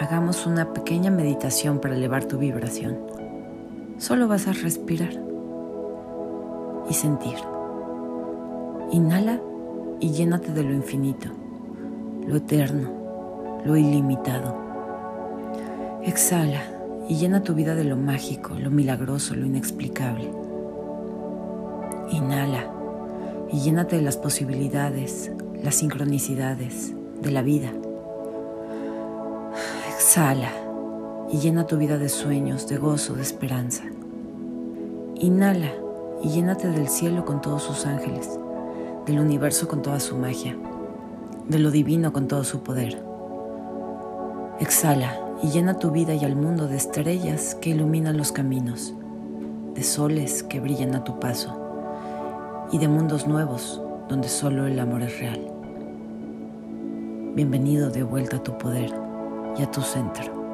hagamos una pequeña meditación para elevar tu vibración. Solo vas a respirar y sentir. Inhala y llénate de lo infinito, lo eterno, lo ilimitado. Exhala y llena tu vida de lo mágico, lo milagroso, lo inexplicable. Inhala y llénate de las posibilidades, las sincronicidades de la vida. Exhala y llena tu vida de sueños, de gozo, de esperanza. Inhala y llénate del cielo con todos sus ángeles, del universo con toda su magia, de lo divino con todo su poder. Exhala y llena tu vida y al mundo de estrellas que iluminan los caminos, de soles que brillan a tu paso y de mundos nuevos donde solo el amor es real. Bienvenido de vuelta a tu poder y a tu centro.